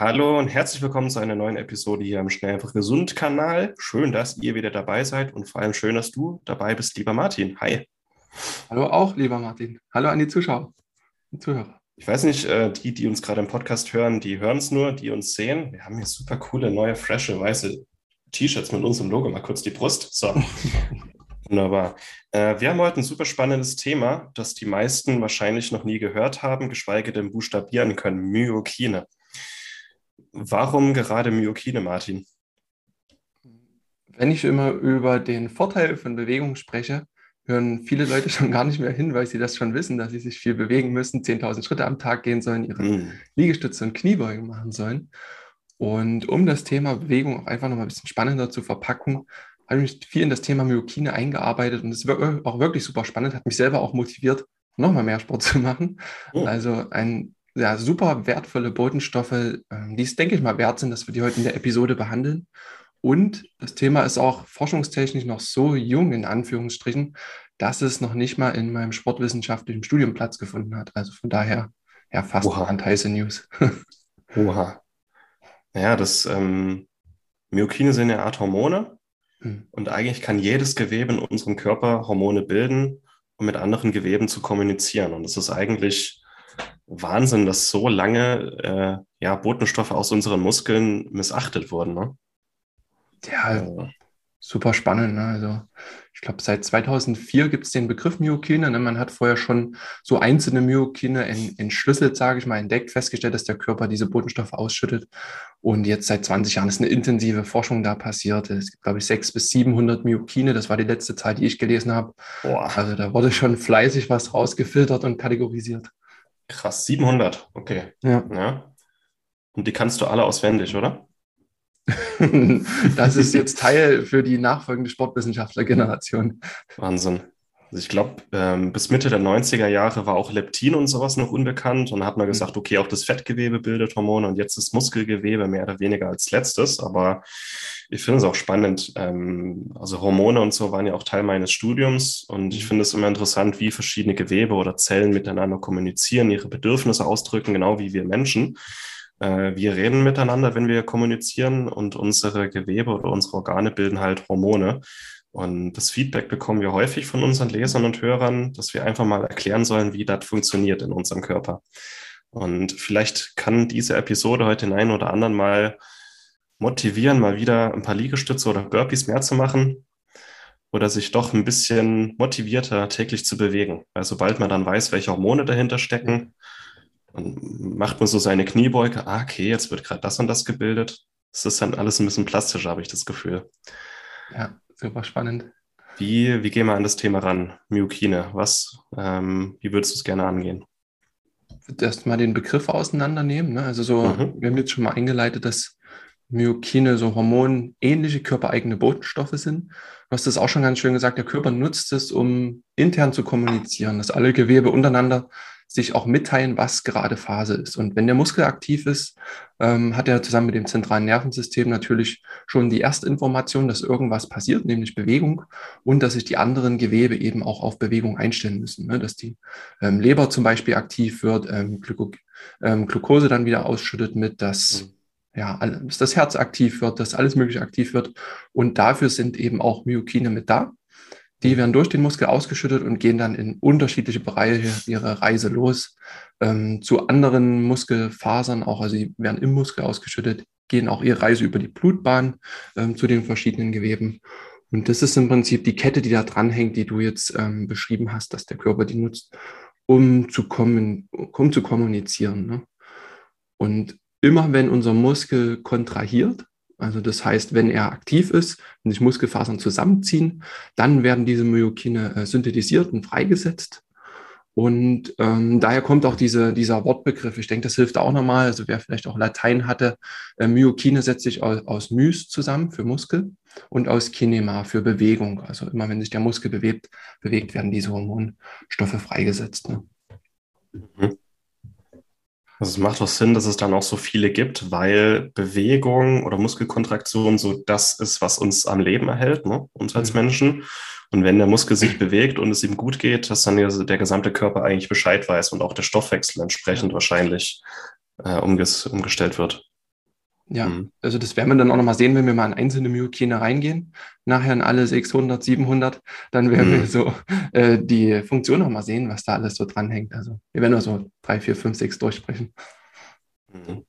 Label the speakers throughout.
Speaker 1: Hallo und herzlich willkommen zu einer neuen Episode hier im Schnell einfach gesund Kanal. Schön, dass ihr wieder dabei seid und vor allem schön, dass du dabei bist, lieber Martin. Hi.
Speaker 2: Hallo auch, lieber Martin. Hallo an die Zuschauer und Zuhörer.
Speaker 1: Ich weiß nicht, äh, die, die uns gerade im Podcast hören, die hören es nur, die uns sehen. Wir haben hier super coole, neue, frische, weiße T-Shirts mit unserem Logo. Mal kurz die Brust. So. Wunderbar. Äh, wir haben heute ein super spannendes Thema, das die meisten wahrscheinlich noch nie gehört haben, geschweige denn buchstabieren können. Myokine. Warum gerade Myokine, Martin?
Speaker 2: Wenn ich immer über den Vorteil von Bewegung spreche, hören viele Leute schon gar nicht mehr hin, weil sie das schon wissen, dass sie sich viel bewegen müssen, 10.000 Schritte am Tag gehen sollen, ihre mm. Liegestütze und Kniebeugen machen sollen. Und um das Thema Bewegung auch einfach noch mal ein bisschen spannender zu verpacken, habe ich mich viel in das Thema Myokine eingearbeitet und es ist auch wirklich super spannend, hat mich selber auch motiviert, nochmal mehr Sport zu machen. Oh. Also ein ja, super wertvolle Botenstoffe, ähm, die es, denke ich mal, wert sind, dass wir die heute in der Episode behandeln. Und das Thema ist auch forschungstechnisch noch so jung, in Anführungsstrichen, dass es noch nicht mal in meinem sportwissenschaftlichen Studium Platz gefunden hat. Also von daher, ja, fast Oha. heiße News.
Speaker 1: Oha. Naja, das ähm, Myokine sind eine Art Hormone. Hm. Und eigentlich kann jedes Gewebe in unserem Körper Hormone bilden, um mit anderen Geweben zu kommunizieren. Und das ist eigentlich Wahnsinn, dass so lange äh, ja, Botenstoffe aus unseren Muskeln missachtet wurden. Ne?
Speaker 2: Ja, äh. super spannend. Ne? Also ich glaube, seit 2004 gibt es den Begriff Myokine. Ne? Man hat vorher schon so einzelne Myokine entschlüsselt, sage ich mal, entdeckt, festgestellt, dass der Körper diese Botenstoffe ausschüttet. Und jetzt seit 20 Jahren ist eine intensive Forschung da passiert. Es gibt, glaube ich, 600 bis 700 Myokine. Das war die letzte Zahl, die ich gelesen habe. Also da wurde schon fleißig was rausgefiltert und kategorisiert.
Speaker 1: Krass, 700, okay. Ja. ja. Und die kannst du alle auswendig, oder?
Speaker 2: das ist jetzt Teil für die nachfolgende Sportwissenschaftlergeneration.
Speaker 1: Wahnsinn. Also ich glaube, ähm, bis Mitte der 90er Jahre war auch Leptin und sowas noch unbekannt und hat man mhm. gesagt, okay, auch das Fettgewebe bildet Hormone und jetzt ist Muskelgewebe mehr oder weniger als letztes. Aber ich finde es auch spannend. Ähm, also Hormone und so waren ja auch Teil meines Studiums und ich mhm. finde es immer interessant, wie verschiedene Gewebe oder Zellen miteinander kommunizieren, ihre Bedürfnisse ausdrücken, genau wie wir Menschen. Äh, wir reden miteinander, wenn wir kommunizieren und unsere Gewebe oder unsere Organe bilden halt Hormone. Und das Feedback bekommen wir häufig von unseren Lesern und Hörern, dass wir einfach mal erklären sollen, wie das funktioniert in unserem Körper. Und vielleicht kann diese Episode heute den einen oder anderen mal motivieren, mal wieder ein paar Liegestütze oder Burpees mehr zu machen oder sich doch ein bisschen motivierter täglich zu bewegen. Weil sobald man dann weiß, welche Hormone dahinter stecken, dann macht man so seine Kniebeuge, ah, okay, jetzt wird gerade das und das gebildet. Es ist dann alles ein bisschen plastischer, habe ich das Gefühl.
Speaker 2: Ja, super spannend.
Speaker 1: Wie, wie gehen wir an das Thema ran? Myokine, was, ähm, wie würdest du es gerne angehen?
Speaker 2: Ich würde erstmal den Begriff auseinandernehmen. Ne? Also so, mhm. wir haben jetzt schon mal eingeleitet, dass Myokine so hormonähnliche körpereigene Botenstoffe sind. Du hast das auch schon ganz schön gesagt, der Körper nutzt es, um intern zu kommunizieren, dass alle Gewebe untereinander sich auch mitteilen, was gerade Phase ist. Und wenn der Muskel aktiv ist, ähm, hat er zusammen mit dem zentralen Nervensystem natürlich schon die erste Information, dass irgendwas passiert, nämlich Bewegung und dass sich die anderen Gewebe eben auch auf Bewegung einstellen müssen. Ne? Dass die ähm, Leber zum Beispiel aktiv wird, ähm, Gluco ähm, Glucose dann wieder ausschüttet mit, dass mhm ja, dass das Herz aktiv wird, dass alles Mögliche aktiv wird. Und dafür sind eben auch Myokine mit da. Die werden durch den Muskel ausgeschüttet und gehen dann in unterschiedliche Bereiche ihre Reise los. Ähm, zu anderen Muskelfasern auch, also sie werden im Muskel ausgeschüttet, gehen auch ihre Reise über die Blutbahn ähm, zu den verschiedenen Geweben. Und das ist im Prinzip die Kette, die da dranhängt, die du jetzt ähm, beschrieben hast, dass der Körper die nutzt, um zu, kommen, um zu kommunizieren. Ne? Und immer wenn unser Muskel kontrahiert, also das heißt, wenn er aktiv ist und sich Muskelfasern zusammenziehen, dann werden diese Myokine äh, synthetisiert und freigesetzt. Und ähm, daher kommt auch diese, dieser Wortbegriff. Ich denke, das hilft auch nochmal. Also wer vielleicht auch Latein hatte, äh, Myokine setzt sich aus, aus Mys zusammen für Muskel und aus Kinema für Bewegung. Also immer wenn sich der Muskel bewegt, bewegt werden diese Hormonstoffe freigesetzt. Ne?
Speaker 1: Mhm. Also es macht auch Sinn, dass es dann auch so viele gibt, weil Bewegung oder Muskelkontraktion so das ist, was uns am Leben erhält, ne? uns als mhm. Menschen. Und wenn der Muskel sich bewegt und es ihm gut geht, dass dann der gesamte Körper eigentlich Bescheid weiß und auch der Stoffwechsel entsprechend wahrscheinlich äh, umges umgestellt wird.
Speaker 2: Ja, mhm. also das werden wir dann auch nochmal sehen, wenn wir mal in einzelne Myokine reingehen. Nachher in alle 600, 700, dann werden mhm. wir so äh, die Funktion nochmal sehen, was da alles so dranhängt. Also wir werden nur so drei, vier, fünf, sechs durchsprechen.
Speaker 1: Mhm.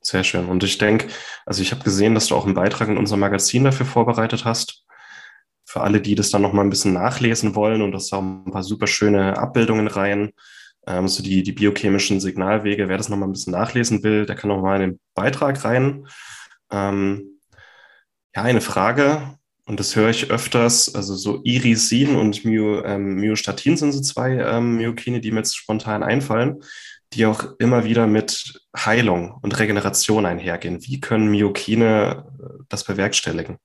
Speaker 1: Sehr schön. Und ich denke, also ich habe gesehen, dass du auch einen Beitrag in unserem Magazin dafür vorbereitet hast. Für alle, die das dann nochmal ein bisschen nachlesen wollen und das auch ein paar super schöne Abbildungen rein ähm, so die, die biochemischen Signalwege. Wer das nochmal ein bisschen nachlesen will, der kann nochmal in den Beitrag rein. Ähm, ja, eine Frage, und das höre ich öfters, also so Irisin und Myo, ähm, Myostatin sind so zwei ähm, Myokine, die mir jetzt spontan einfallen, die auch immer wieder mit Heilung und Regeneration einhergehen. Wie können Myokine äh, das bewerkstelligen?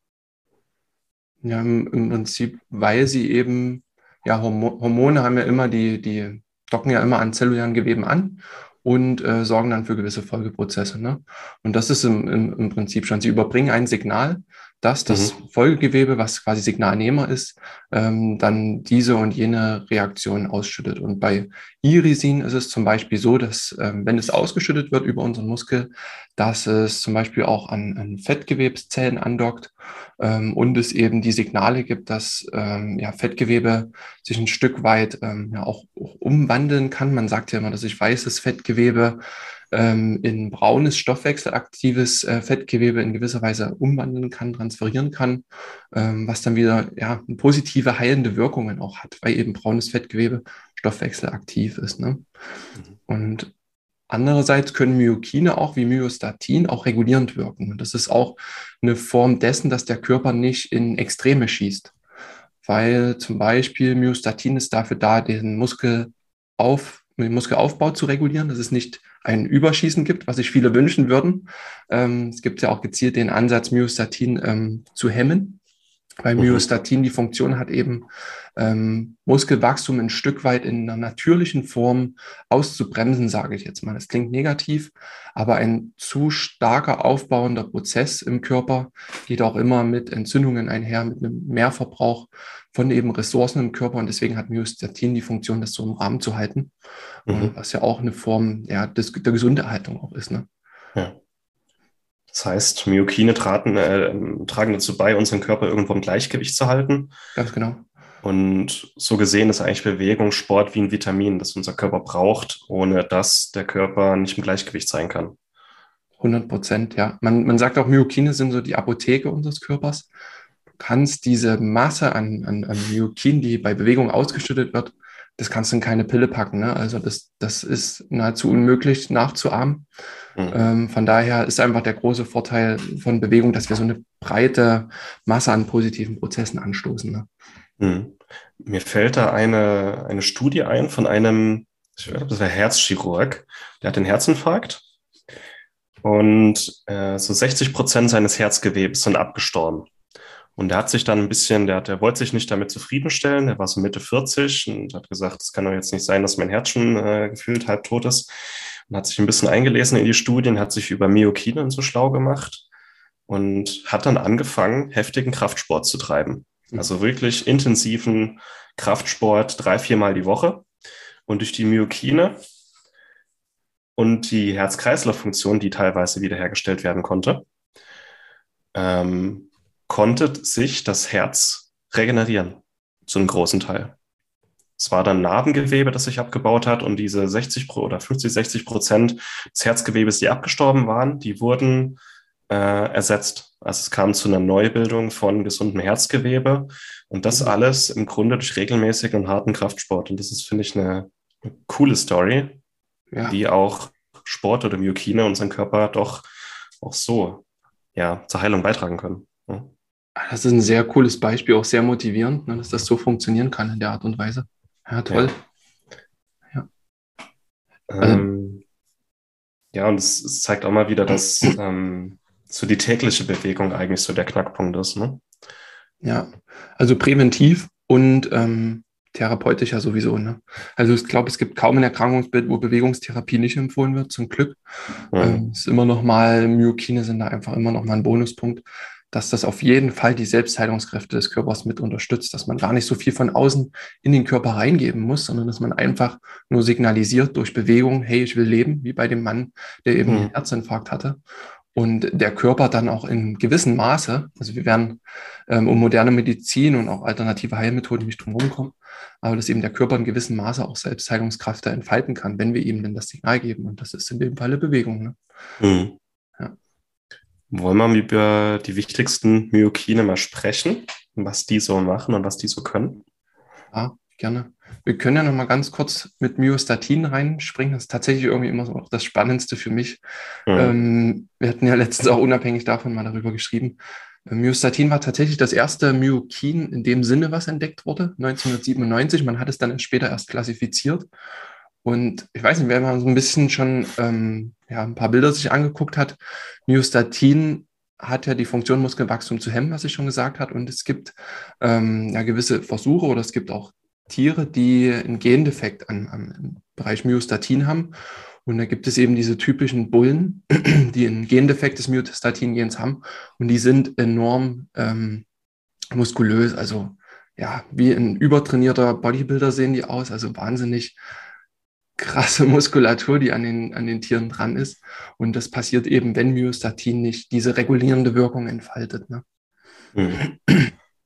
Speaker 2: Ja, im, im Prinzip, weil sie eben, ja, Hormone haben ja immer die, die docken ja immer an zellulären Geweben an und äh, sorgen dann für gewisse Folgeprozesse. Ne? Und das ist im, im, im Prinzip schon, sie überbringen ein Signal, dass das mhm. Folgegewebe, was quasi Signalnehmer ist, ähm, dann diese und jene Reaktion ausschüttet. Und bei Irisin ist es zum Beispiel so, dass ähm, wenn es ausgeschüttet wird über unseren Muskel, dass es zum Beispiel auch an, an Fettgewebszellen andockt ähm, und es eben die Signale gibt, dass ähm, ja, Fettgewebe sich ein Stück weit ähm, ja, auch, auch umwandeln kann. Man sagt ja immer, dass sich weißes Fettgewebe ähm, in braunes, stoffwechselaktives äh, Fettgewebe in gewisser Weise umwandeln kann, transferieren kann, ähm, was dann wieder ja, positive heilende Wirkungen auch hat, weil eben braunes Fettgewebe stoffwechselaktiv ist. Ne? Mhm. Und Andererseits können Myokine auch wie Myostatin auch regulierend wirken. Und das ist auch eine Form dessen, dass der Körper nicht in Extreme schießt. Weil zum Beispiel Myostatin ist dafür da, den Muskelauf, den Muskelaufbau zu regulieren. Das ist nicht ein Überschießen gibt, was sich viele wünschen würden. Ähm, es gibt ja auch gezielt den Ansatz, Myostatin ähm, zu hemmen, weil mhm. Myostatin die Funktion hat, eben ähm, Muskelwachstum ein Stück weit in einer natürlichen Form auszubremsen, sage ich jetzt mal. Das klingt negativ, aber ein zu starker aufbauender Prozess im Körper geht auch immer mit Entzündungen einher, mit einem Mehrverbrauch von eben Ressourcen im Körper und deswegen hat Myostatin die Funktion, das so im Rahmen zu halten, mhm. was ja auch eine Form ja, des, der Gesunderhaltung auch ist. Ne? Ja.
Speaker 1: Das heißt, Myokine traten, äh, tragen dazu bei, unseren Körper irgendwo im Gleichgewicht zu halten.
Speaker 2: Ganz genau.
Speaker 1: Und so gesehen ist eigentlich Bewegung, Sport wie ein Vitamin, das unser Körper braucht, ohne dass der Körper nicht im Gleichgewicht sein kann.
Speaker 2: 100 Prozent, ja. Man, man sagt auch, Myokine sind so die Apotheke unseres Körpers kannst diese Masse an, an, an Myokin, die bei Bewegung ausgeschüttet wird, das kannst du in keine Pille packen. Ne? Also das, das ist nahezu unmöglich nachzuahmen. Mhm. Ähm, von daher ist einfach der große Vorteil von Bewegung, dass wir so eine breite Masse an positiven Prozessen anstoßen. Ne?
Speaker 1: Mhm. Mir fällt da eine, eine Studie ein von einem, ich glaube, das war Herzchirurg, der hat den Herzinfarkt und äh, so 60 Prozent seines Herzgewebes sind abgestorben. Und er hat sich dann ein bisschen, der, der wollte sich nicht damit zufriedenstellen. Er war so Mitte 40 und hat gesagt, es kann doch jetzt nicht sein, dass mein Herz schon äh, gefühlt halb tot ist. Und hat sich ein bisschen eingelesen in die Studien, hat sich über Myokine und so schlau gemacht und hat dann angefangen, heftigen Kraftsport zu treiben. Also wirklich intensiven Kraftsport drei, viermal die Woche. Und durch die Myokine und die Herz-Kreislauf-Funktion, die teilweise wiederhergestellt werden konnte, ähm, konnte sich das Herz regenerieren, zu einem großen Teil. Es war dann Narbengewebe, das sich abgebaut hat und diese 60 oder 50, 60 Prozent des Herzgewebes, die abgestorben waren, die wurden äh, ersetzt. Also es kam zu einer Neubildung von gesundem Herzgewebe und das mhm. alles im Grunde durch regelmäßigen und harten Kraftsport. Und das ist, finde ich, eine, eine coole Story, ja. die auch Sport oder Myokine unseren Körper doch auch so ja, zur Heilung beitragen können. Ja.
Speaker 2: Das ist ein sehr cooles Beispiel, auch sehr motivierend, ne, dass das so funktionieren kann in der Art und Weise. Ja, toll.
Speaker 1: Ähm, ja, und es, es, zeigt auch mal wieder, dass ähm, so die tägliche Bewegung eigentlich so der Knackpunkt ist. Ne?
Speaker 2: Ja, also präventiv und ähm, therapeutisch ja sowieso. Ne? Also ich glaube, es gibt kaum ein Erkrankungsbild, wo Bewegungstherapie nicht empfohlen wird, zum Glück. Mhm. Ähm, ist immer noch mal, Myokine sind da einfach immer noch mal ein Bonuspunkt, dass das auf jeden Fall die Selbstheilungskräfte des Körpers mit unterstützt, dass man gar nicht so viel von außen in den Körper reingeben muss, sondern dass man einfach nur signalisiert durch Bewegung, hey, ich will leben, wie bei dem Mann, der eben mhm. einen Herzinfarkt hatte und der Körper dann auch in gewissem Maße, also wir werden ähm, um moderne Medizin und auch alternative Heilmethoden nicht drum kommen, aber dass eben der Körper in gewissem Maße auch Selbstheilungskräfte entfalten kann, wenn wir ihm denn das Signal geben. Und das ist in dem Falle Bewegung. Ne? Mhm.
Speaker 1: Ja. Wollen wir über die wichtigsten Myokine mal sprechen, was die so machen und was die so können?
Speaker 2: Ja, gerne. Wir können ja noch mal ganz kurz mit Myostatin reinspringen. Das ist tatsächlich irgendwie immer so das Spannendste für mich. Mhm. Ähm, wir hatten ja letztens auch unabhängig davon mal darüber geschrieben. Äh, Myostatin war tatsächlich das erste Myokin in dem Sinne, was entdeckt wurde, 1997. Man hat es dann später erst klassifiziert. Und ich weiß nicht, wer mal so ein bisschen schon ähm, ja, ein paar Bilder sich angeguckt hat, Myostatin hat ja die Funktion, Muskelwachstum zu hemmen, was ich schon gesagt habe. Und es gibt ähm, ja gewisse Versuche oder es gibt auch Tiere, die einen Gendefekt an, am, im Bereich Myostatin haben. Und da gibt es eben diese typischen Bullen, die einen Gendefekt des Myostatin-Gens haben. Und die sind enorm ähm, muskulös. Also ja, wie ein übertrainierter Bodybuilder sehen die aus. Also wahnsinnig krasse Muskulatur, die an den, an den Tieren dran ist. Und das passiert eben, wenn Myostatin nicht diese regulierende Wirkung entfaltet. Ne?
Speaker 1: Mhm.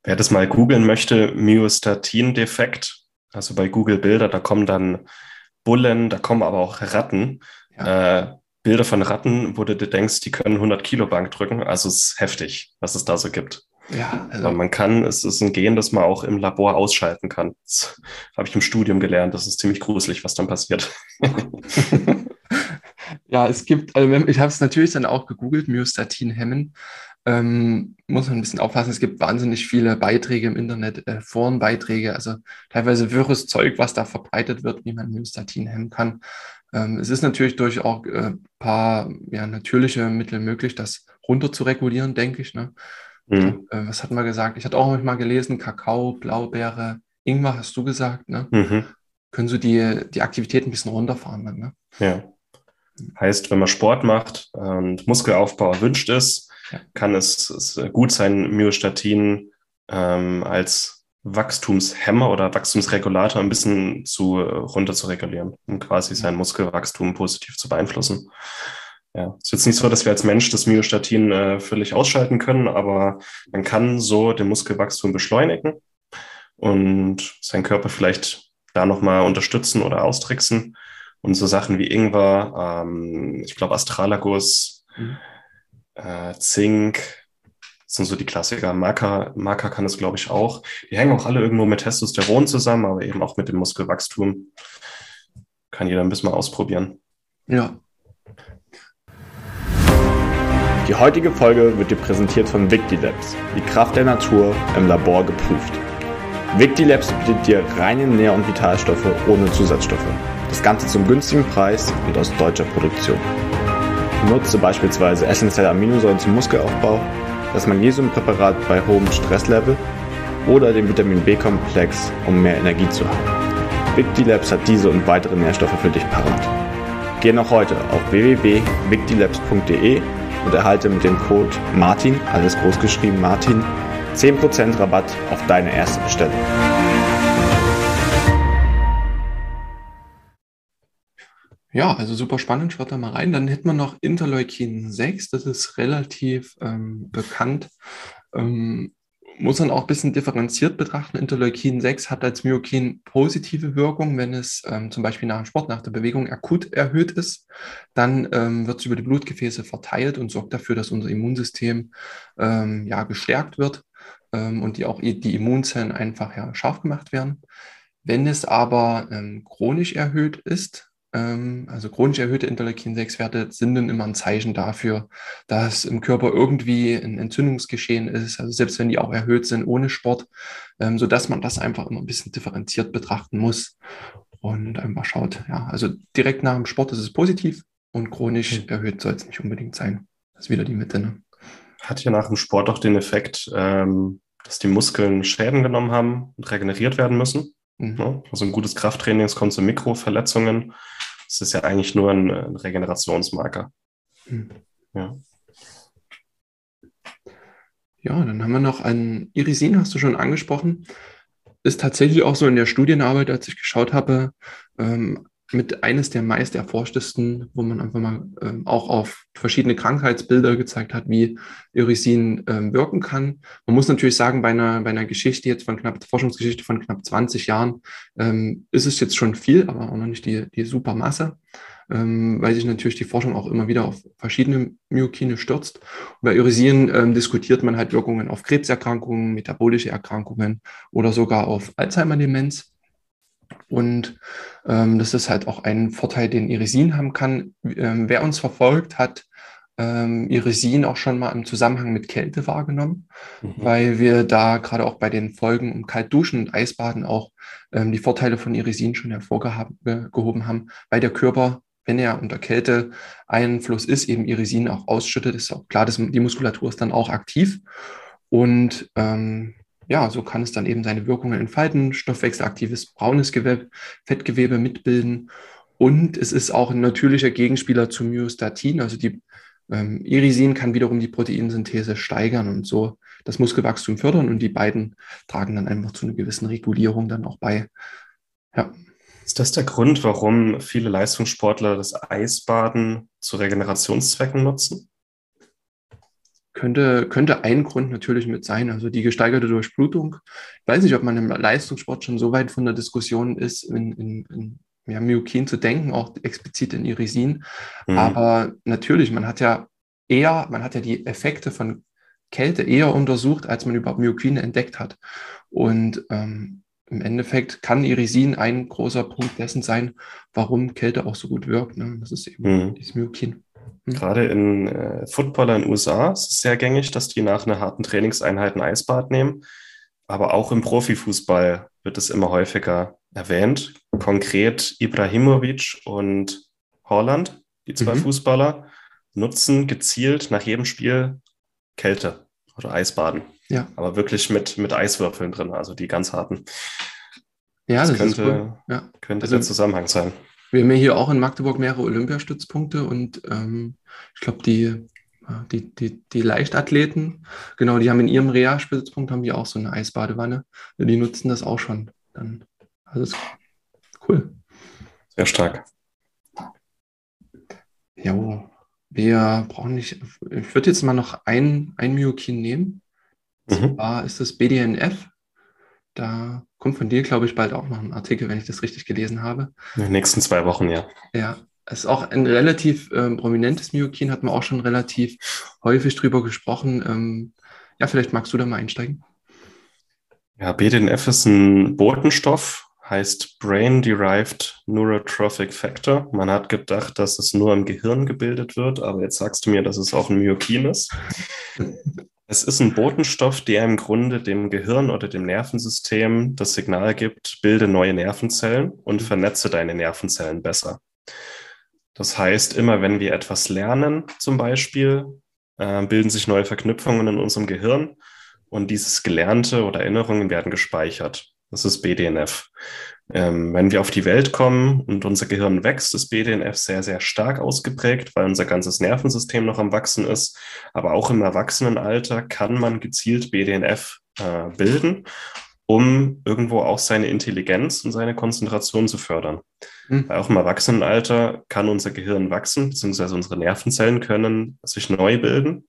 Speaker 1: Wer das mal googeln möchte, Myostatin-Defekt, also bei Google Bilder, da kommen dann Bullen, da kommen aber auch Ratten. Ja. Äh, Bilder von Ratten, wo du dir denkst, die können 100 Kilo Bank drücken. Also es ist heftig, was es da so gibt. Ja, also man kann, es ist ein Gen, das man auch im Labor ausschalten kann. Das habe ich im Studium gelernt. Das ist ziemlich gruselig, was dann passiert.
Speaker 2: ja, es gibt, also ich habe es natürlich dann auch gegoogelt, Myostatin hemmen ähm, muss man ein bisschen aufpassen. Es gibt wahnsinnig viele Beiträge im Internet, äh, Forenbeiträge, also teilweise wirres Zeug, was da verbreitet wird, wie man Myostatin hemmen kann. Ähm, es ist natürlich durch auch ein äh, paar ja, natürliche Mittel möglich, das runter zu regulieren, denke ich. Ne? Mhm. Äh, was hat man gesagt? Ich hatte auch mal gelesen, Kakao, Blaubeere, Ingwer, hast du gesagt, ne? Mhm. Können so die, die Aktivität ein bisschen runterfahren dann, ne?
Speaker 1: Ja. Heißt, wenn man Sport macht und Muskelaufbau erwünscht ist, kann es, es gut sein, Myostatin ähm, als Wachstumshemmer oder Wachstumsregulator ein bisschen zu runter zu regulieren, um quasi sein Muskelwachstum positiv zu beeinflussen. Ja, es ist jetzt nicht so, dass wir als Mensch das Myostatin äh, völlig ausschalten können, aber man kann so den Muskelwachstum beschleunigen und seinen Körper vielleicht da nochmal unterstützen oder austricksen. Und so Sachen wie Ingwer, ähm, ich glaube Astralagus, mhm äh, Zink, das sind so die Klassiker. Marker, Marker kann es, glaube ich, auch. Die hängen auch alle irgendwo mit Testosteron zusammen, aber eben auch mit dem Muskelwachstum. Kann jeder ein bisschen mal ausprobieren.
Speaker 2: Ja.
Speaker 3: Die heutige Folge wird dir präsentiert von Victilabs, die Kraft der Natur im Labor geprüft. Victilabs bietet dir reine Nähr- und Vitalstoffe ohne Zusatzstoffe. Das Ganze zum günstigen Preis und aus deutscher Produktion. Nutze beispielsweise essentielle Aminosäuren zum Muskelaufbau, das Magnesiumpräparat bei hohem Stresslevel oder den Vitamin B-Komplex, um mehr Energie zu haben. Victilabs hat diese und weitere Nährstoffe für dich parat. Geh noch heute auf www.victilabs.de und erhalte mit dem Code MARTIN, alles großgeschrieben Martin, 10% Rabatt auf deine erste Bestellung.
Speaker 2: Ja, also super spannend, schaut da mal rein. Dann hätten wir noch Interleukin 6, das ist relativ ähm, bekannt. Ähm, muss man auch ein bisschen differenziert betrachten. Interleukin 6 hat als Myokin positive Wirkung, wenn es ähm, zum Beispiel nach dem Sport, nach der Bewegung akut erhöht ist. Dann ähm, wird es über die Blutgefäße verteilt und sorgt dafür, dass unser Immunsystem ähm, ja, gestärkt wird ähm, und die auch die Immunzellen einfach ja, scharf gemacht werden. Wenn es aber ähm, chronisch erhöht ist, also chronisch erhöhte Interleukin-6-Werte sind dann immer ein Zeichen dafür, dass im Körper irgendwie ein Entzündungsgeschehen ist, also selbst wenn die auch erhöht sind ohne Sport, ähm, sodass man das einfach immer ein bisschen differenziert betrachten muss. und einfach schaut, ja, also direkt nach dem Sport ist es positiv und chronisch mhm. erhöht soll es nicht unbedingt sein. Das ist wieder die Mitte. Ne?
Speaker 1: Hat ja nach dem Sport auch den Effekt, ähm, dass die Muskeln Schäden genommen haben und regeneriert werden müssen. Mhm. Also ein gutes Krafttraining, es kommt zu Mikroverletzungen. Das ist ja eigentlich nur ein, ein Regenerationsmarker. Mhm. Ja.
Speaker 2: Ja, dann haben wir noch ein Irisin, hast du schon angesprochen. Ist tatsächlich auch so in der Studienarbeit, als ich geschaut habe, ähm, mit eines der meist erforschtesten, wo man einfach mal ähm, auch auf verschiedene Krankheitsbilder gezeigt hat, wie Irisin ähm, wirken kann. Man muss natürlich sagen, bei einer, bei einer Geschichte jetzt von knapp, Forschungsgeschichte von knapp 20 Jahren, ähm, ist es jetzt schon viel, aber auch noch nicht die, die super Masse ähm, weil sich natürlich die Forschung auch immer wieder auf verschiedene Myokine stürzt. Und bei Urisin ähm, diskutiert man halt Wirkungen auf Krebserkrankungen, metabolische Erkrankungen oder sogar auf Alzheimer-Demenz. Und ähm, das ist halt auch ein Vorteil, den Irisin haben kann. Ähm, wer uns verfolgt, hat ähm, Irisin auch schon mal im Zusammenhang mit Kälte wahrgenommen, mhm. weil wir da gerade auch bei den Folgen um Kaltduschen und Eisbaden auch ähm, die Vorteile von Irisin schon hervorgehoben haben, weil der Körper wenn er unter Kälte Einfluss ist, eben Irisin auch ausschüttet, ist auch klar, dass die Muskulatur ist dann auch aktiv. Und ähm, ja, so kann es dann eben seine Wirkungen entfalten, stoffwechselaktives braunes Gewebe, Fettgewebe mitbilden. Und es ist auch ein natürlicher Gegenspieler zu Myostatin. Also die ähm, Irisin kann wiederum die Proteinsynthese steigern und so das Muskelwachstum fördern. Und die beiden tragen dann einfach zu einer gewissen Regulierung dann auch bei.
Speaker 1: Ja. Ist das der Grund, warum viele Leistungssportler das Eisbaden zu Regenerationszwecken nutzen?
Speaker 2: Könnte, könnte ein Grund natürlich mit sein, also die gesteigerte Durchblutung. Ich weiß nicht, ob man im Leistungssport schon so weit von der Diskussion ist, in, in, in ja, Myokin zu denken, auch explizit in Irisin. Mhm. Aber natürlich, man hat ja eher, man hat ja die Effekte von Kälte eher untersucht, als man überhaupt Myokine entdeckt hat. Und ähm, im Endeffekt kann Irisin ein großer Punkt dessen sein, warum Kälte auch so gut wirkt. Ne? Das ist eben mhm. dieses Myokin.
Speaker 1: Mhm. Gerade in äh, Footballer in den USA ist es sehr gängig, dass die nach einer harten Trainingseinheit ein Eisbad nehmen. Aber auch im Profifußball wird es immer häufiger erwähnt. Konkret Ibrahimovic und Holland, die zwei mhm. Fußballer, nutzen gezielt nach jedem Spiel Kälte oder Eisbaden. Ja. Aber wirklich mit, mit Eiswürfeln drin, also die ganz harten. Ja, das, das könnte, cool. ja. könnte also, der Zusammenhang sein.
Speaker 2: Wir haben ja hier auch in Magdeburg mehrere Olympiastützpunkte und ähm, ich glaube, die, die, die, die Leichtathleten, genau, die haben in ihrem Reha-Stützpunkt haben die auch so eine Eisbadewanne. Die nutzen das auch schon. Dann, also ist cool.
Speaker 1: Sehr stark.
Speaker 2: Jo, wir brauchen nicht, ich würde jetzt mal noch ein, ein Myokin nehmen. Mhm. Zwar ist das BDNF. Da kommt von dir, glaube ich, bald auch noch ein Artikel, wenn ich das richtig gelesen habe.
Speaker 1: In den nächsten zwei Wochen, ja.
Speaker 2: Ja, es ist auch ein relativ ähm, prominentes Myokin, hat man auch schon relativ häufig drüber gesprochen. Ähm, ja, vielleicht magst du da mal einsteigen.
Speaker 1: Ja, BDNF ist ein Botenstoff, heißt Brain Derived Neurotrophic Factor. Man hat gedacht, dass es nur im Gehirn gebildet wird, aber jetzt sagst du mir, dass es auch ein Myokin ist. Es ist ein Botenstoff, der im Grunde dem Gehirn oder dem Nervensystem das Signal gibt, bilde neue Nervenzellen und vernetze deine Nervenzellen besser. Das heißt, immer wenn wir etwas lernen, zum Beispiel, äh, bilden sich neue Verknüpfungen in unserem Gehirn und dieses Gelernte oder Erinnerungen werden gespeichert. Das ist BDNF. Ähm, wenn wir auf die Welt kommen und unser Gehirn wächst, ist BDNF sehr, sehr stark ausgeprägt, weil unser ganzes Nervensystem noch am Wachsen ist. Aber auch im Erwachsenenalter kann man gezielt BDNF äh, bilden, um irgendwo auch seine Intelligenz und seine Konzentration zu fördern. Mhm. Weil auch im Erwachsenenalter kann unser Gehirn wachsen, beziehungsweise unsere Nervenzellen können sich neu bilden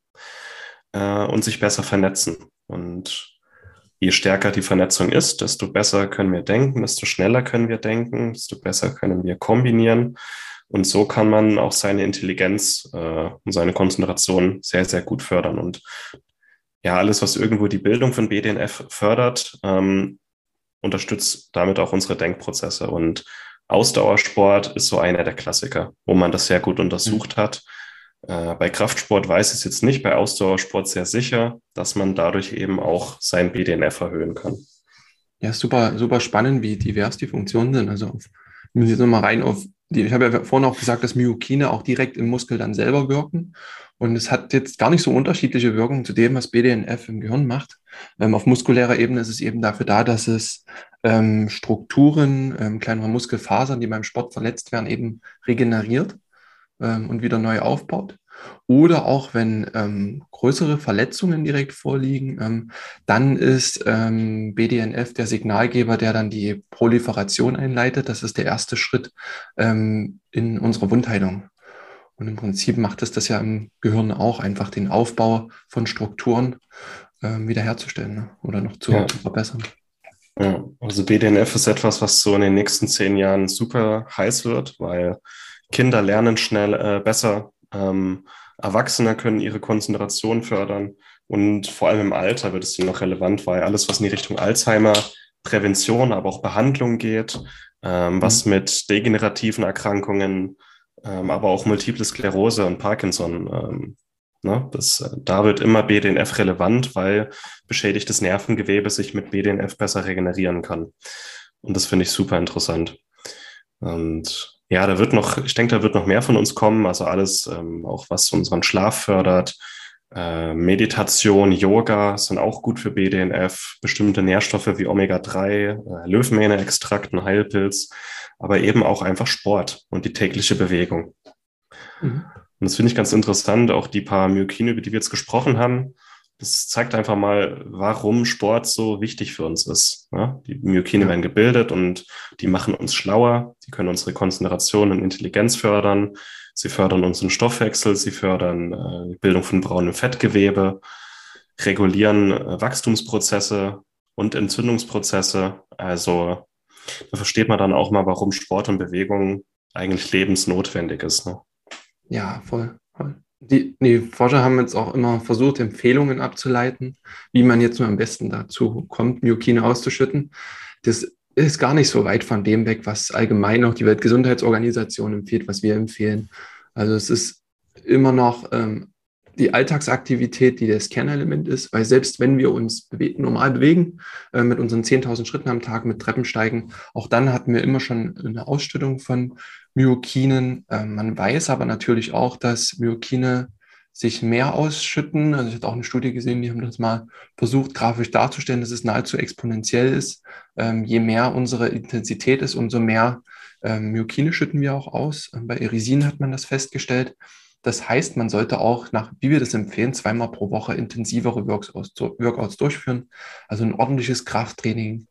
Speaker 1: äh, und sich besser vernetzen. Und je stärker die Vernetzung ist, desto besser können wir denken, desto schneller können wir denken, desto besser können wir kombinieren. Und so kann man auch seine Intelligenz äh, und seine Konzentration sehr, sehr gut fördern. Und ja, alles, was irgendwo die Bildung von BDNF fördert, ähm, unterstützt damit auch unsere Denkprozesse. Und Ausdauersport ist so einer der Klassiker, wo man das sehr gut untersucht mhm. hat. Äh, bei Kraftsport weiß ich es jetzt nicht, bei Ausdauersport sehr sicher, dass man dadurch eben auch sein BDNF erhöhen kann.
Speaker 2: Ja, super, super spannend, wie divers die Funktionen sind. Also auf Wir müssen jetzt nochmal rein auf die, ich habe ja vorhin auch gesagt, dass Myokine auch direkt im Muskel dann selber wirken. Und es hat jetzt gar nicht so unterschiedliche Wirkungen zu dem, was BDNF im Gehirn macht. Ähm, auf muskulärer Ebene ist es eben dafür da, dass es ähm, Strukturen, ähm, kleinere Muskelfasern, die beim Sport verletzt werden, eben regeneriert ähm, und wieder neu aufbaut. Oder auch wenn ähm, größere Verletzungen direkt vorliegen, ähm, dann ist ähm, BDNF der Signalgeber, der dann die Proliferation einleitet. Das ist der erste Schritt ähm, in unserer Wundheilung. Und im Prinzip macht es das ja im Gehirn auch, einfach den Aufbau von Strukturen ähm, wiederherzustellen ne? oder noch zu, ja. zu verbessern.
Speaker 1: Ja, also BDNF ist etwas, was so in den nächsten zehn Jahren super heiß wird, weil Kinder lernen schnell äh, besser ähm, Erwachsene können ihre Konzentration fördern und vor allem im Alter wird es hier noch relevant, weil alles, was in die Richtung Alzheimer, Prävention, aber auch Behandlung geht, ähm, was mhm. mit degenerativen Erkrankungen, ähm, aber auch Multiple Sklerose und Parkinson, ähm, ne, das, äh, da wird immer BDNF relevant, weil beschädigtes Nervengewebe sich mit BDNF besser regenerieren kann. Und das finde ich super interessant. Und ja, da wird noch, ich denke, da wird noch mehr von uns kommen. Also alles, ähm, auch was unseren Schlaf fördert. Äh, Meditation, Yoga sind auch gut für BDNF. Bestimmte Nährstoffe wie Omega-3, äh, Löwenmähne-Extrakt, ein Heilpilz, aber eben auch einfach Sport und die tägliche Bewegung. Mhm. Und das finde ich ganz interessant, auch die paar Myokine, über die wir jetzt gesprochen haben das zeigt einfach mal, warum Sport so wichtig für uns ist. Ja? Die Myokine werden gebildet und die machen uns schlauer. Die können unsere Konzentration und Intelligenz fördern. Sie fördern unseren Stoffwechsel. Sie fördern äh, die Bildung von braunem Fettgewebe, regulieren äh, Wachstumsprozesse und Entzündungsprozesse. Also da versteht man dann auch mal, warum Sport und Bewegung eigentlich lebensnotwendig ist. Ne?
Speaker 2: Ja, voll, voll. Die, die Forscher haben jetzt auch immer versucht, Empfehlungen abzuleiten, wie man jetzt nur am besten dazu kommt, Myokine auszuschütten. Das ist gar nicht so weit von dem weg, was allgemein auch die Weltgesundheitsorganisation empfiehlt, was wir empfehlen. Also es ist immer noch ähm, die Alltagsaktivität, die das Kernelement ist, weil selbst wenn wir uns bewe normal bewegen, äh, mit unseren 10.000 Schritten am Tag, mit Treppensteigen, auch dann hatten wir immer schon eine Ausstellung von Myokinen. Äh, man weiß aber natürlich auch, dass Myokine sich mehr ausschütten. Also ich hatte auch eine Studie gesehen, die haben das mal versucht, grafisch darzustellen, dass es nahezu exponentiell ist. Ähm, je mehr unsere Intensität ist, umso mehr ähm, Myokine schütten wir auch aus. Ähm, bei Erisin hat man das festgestellt. Das heißt, man sollte auch nach, wie wir das empfehlen, zweimal pro Woche intensivere Workouts durchführen. Also ein ordentliches Krafttraining,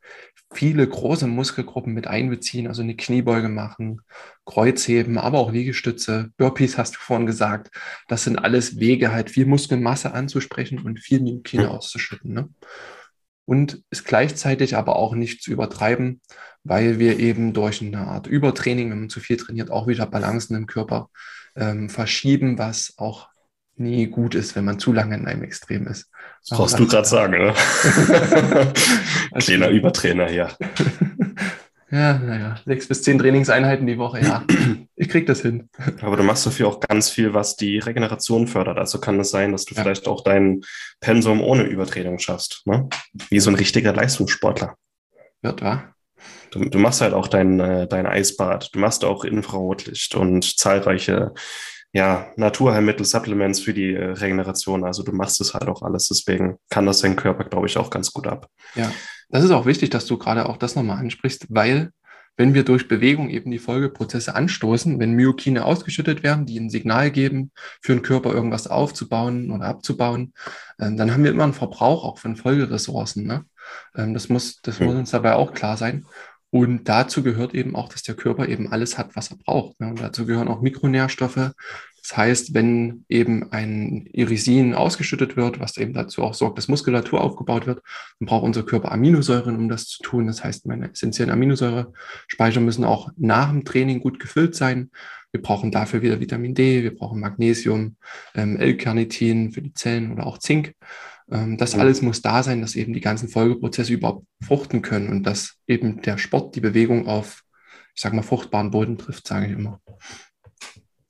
Speaker 2: viele große Muskelgruppen mit einbeziehen, also eine Kniebeuge machen, Kreuzheben, aber auch Liegestütze, Burpees hast du vorhin gesagt. Das sind alles Wege, halt viel Muskelmasse anzusprechen und viel Myokine auszuschütten. Ne? Und es gleichzeitig aber auch nicht zu übertreiben, weil wir eben durch eine Art Übertraining, wenn man zu viel trainiert, auch wieder Balancen im Körper ähm, verschieben, was auch nie gut ist, wenn man zu lange in einem Extrem ist.
Speaker 1: Das brauchst du gerade sagen, ne? Kleiner Übertrainer hier.
Speaker 2: ja, naja, sechs bis zehn Trainingseinheiten die Woche, ja. Ich krieg das hin.
Speaker 1: Aber du machst dafür auch ganz viel, was die Regeneration fördert. Also kann es sein, dass du ja. vielleicht auch dein Pensum ohne Übertraining schaffst. Ne? Wie so ein richtiger Leistungssportler.
Speaker 2: Wird, wahr?
Speaker 1: Du, du machst halt auch dein, äh, dein Eisbad, du machst auch Infrarotlicht und zahlreiche ja, Naturheilmittel, Supplements für die äh, Regeneration. Also du machst es halt auch alles. Deswegen kann das dein Körper, glaube ich, auch ganz gut ab.
Speaker 2: Ja, das ist auch wichtig, dass du gerade auch das nochmal ansprichst, weil wenn wir durch Bewegung eben die Folgeprozesse anstoßen, wenn Myokine ausgeschüttet werden, die ein Signal geben, für den Körper irgendwas aufzubauen oder abzubauen, äh, dann haben wir immer einen Verbrauch auch von Folgeressourcen. Ne? Ähm, das muss, das muss uns dabei auch klar sein. Und dazu gehört eben auch, dass der Körper eben alles hat, was er braucht. Ne? Und dazu gehören auch Mikronährstoffe. Das heißt, wenn eben ein Irisin ausgeschüttet wird, was eben dazu auch sorgt, dass Muskulatur aufgebaut wird, dann braucht unser Körper Aminosäuren, um das zu tun. Das heißt, meine essentiellen Aminosäurespeicher müssen auch nach dem Training gut gefüllt sein. Wir brauchen dafür wieder Vitamin D, wir brauchen Magnesium, ähm, L-Carnitin für die Zellen oder auch Zink. Ähm, das alles muss da sein, dass eben die ganzen Folgeprozesse überhaupt fruchten können und dass eben der Sport die Bewegung auf, ich sage mal, fruchtbaren Boden trifft, sage ich immer.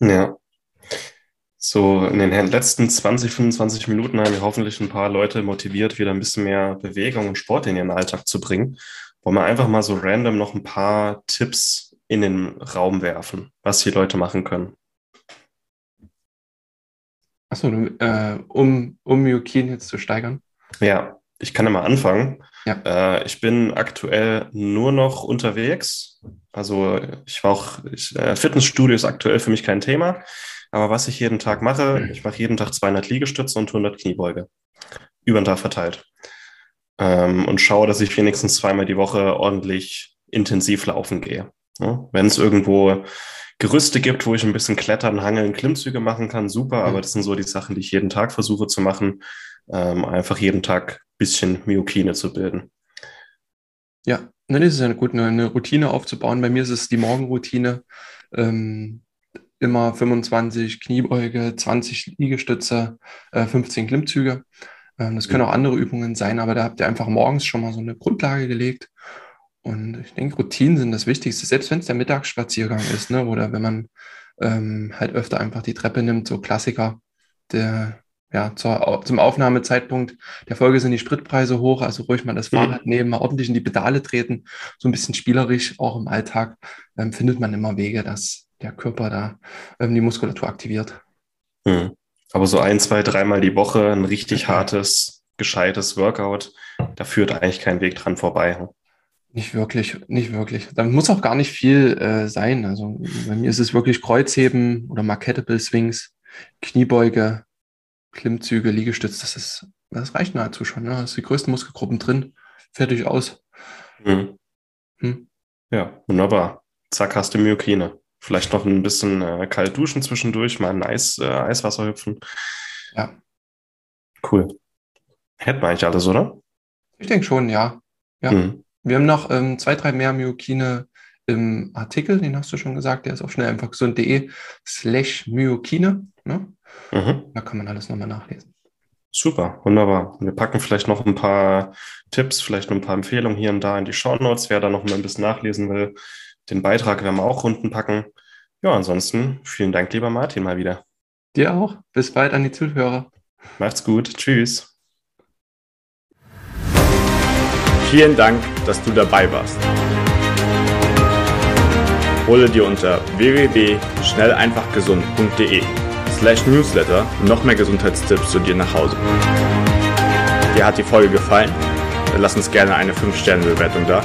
Speaker 1: Ja. So in den letzten 20, 25 Minuten haben wir hoffentlich ein paar Leute motiviert, wieder ein bisschen mehr Bewegung und Sport in ihren Alltag zu bringen. Wollen wir einfach mal so random noch ein paar Tipps in den Raum werfen, was die Leute machen können.
Speaker 2: Achso, äh, um, um Myokin jetzt zu steigern?
Speaker 1: Ja, ich kann ja mal anfangen. Ja. Äh, ich bin aktuell nur noch unterwegs. Also ich war auch, ich, äh, Fitnessstudio ist aktuell für mich kein Thema. Aber was ich jeden Tag mache, ich mache jeden Tag 200 Liegestütze und 100 Kniebeuge. Über den Tag verteilt. Ähm, und schaue, dass ich wenigstens zweimal die Woche ordentlich intensiv laufen gehe. Ja? Wenn es irgendwo Gerüste gibt, wo ich ein bisschen klettern, hangeln, Klimmzüge machen kann, super. Aber das sind so die Sachen, die ich jeden Tag versuche zu machen. Ähm, einfach jeden Tag ein bisschen Myokine zu bilden.
Speaker 2: Ja, dann ist es ja gut, eine Routine aufzubauen. Bei mir ist es die Morgenroutine. Ähm, immer 25 Kniebeuge, 20 Liegestütze, äh, 15 Klimmzüge. Ähm, das können auch andere Übungen sein, aber da habt ihr einfach morgens schon mal so eine Grundlage gelegt. Und ich denke, Routinen sind das Wichtigste, selbst wenn es der Mittagsspaziergang ist, ne? oder wenn man ähm, halt öfter einfach die Treppe nimmt, so Klassiker. Der, ja, zur, zum Aufnahmezeitpunkt der Folge sind die Spritpreise hoch, also ruhig mal das mhm. Fahrrad nehmen, mal ordentlich in die Pedale treten, so ein bisschen spielerisch, auch im Alltag, ähm, findet man immer Wege, dass der Körper da ähm, die Muskulatur aktiviert.
Speaker 1: Mhm. Aber so ein, zwei, dreimal die Woche ein richtig hartes, gescheites Workout, da führt eigentlich kein Weg dran vorbei.
Speaker 2: Nicht wirklich, nicht wirklich. Da muss auch gar nicht viel äh, sein. Also bei mir ist es wirklich Kreuzheben oder Marketable Swings, Kniebeuge, Klimmzüge, Liegestütz. Das ist, das reicht nahezu schon. Ne? Das sind die größten Muskelgruppen drin. Fertig aus.
Speaker 1: Mhm. Hm? Ja, wunderbar. Zack, hast du Myokine. Vielleicht noch ein bisschen äh, kalt duschen zwischendurch, mal ein Eis, äh, Eiswasser hüpfen.
Speaker 2: Ja.
Speaker 1: Cool. Hätten wir eigentlich alles, oder?
Speaker 2: Ich denke schon, ja. Ja. Mhm. Wir haben noch ähm, zwei, drei mehr Myokine im Artikel, den hast du schon gesagt, der ist auf schnell einfach gesund.de slash Myokine. Ne? Mhm. Da kann man alles nochmal nachlesen.
Speaker 1: Super, wunderbar. Wir packen vielleicht noch ein paar Tipps, vielleicht noch ein paar Empfehlungen hier und da in die Show Notes, wer da noch mal ein bisschen nachlesen will. Den Beitrag werden wir auch unten packen. Ja, ansonsten vielen Dank, lieber Martin, mal wieder.
Speaker 2: Dir auch. Bis bald an die Zuhörer.
Speaker 1: Macht's gut. Tschüss.
Speaker 3: Vielen Dank, dass du dabei warst. Hole dir unter www.schnelleinfachgesund.de slash newsletter noch mehr Gesundheitstipps zu dir nach Hause. Dir hat die Folge gefallen? Dann lass uns gerne eine 5-Sterne-Bewertung da,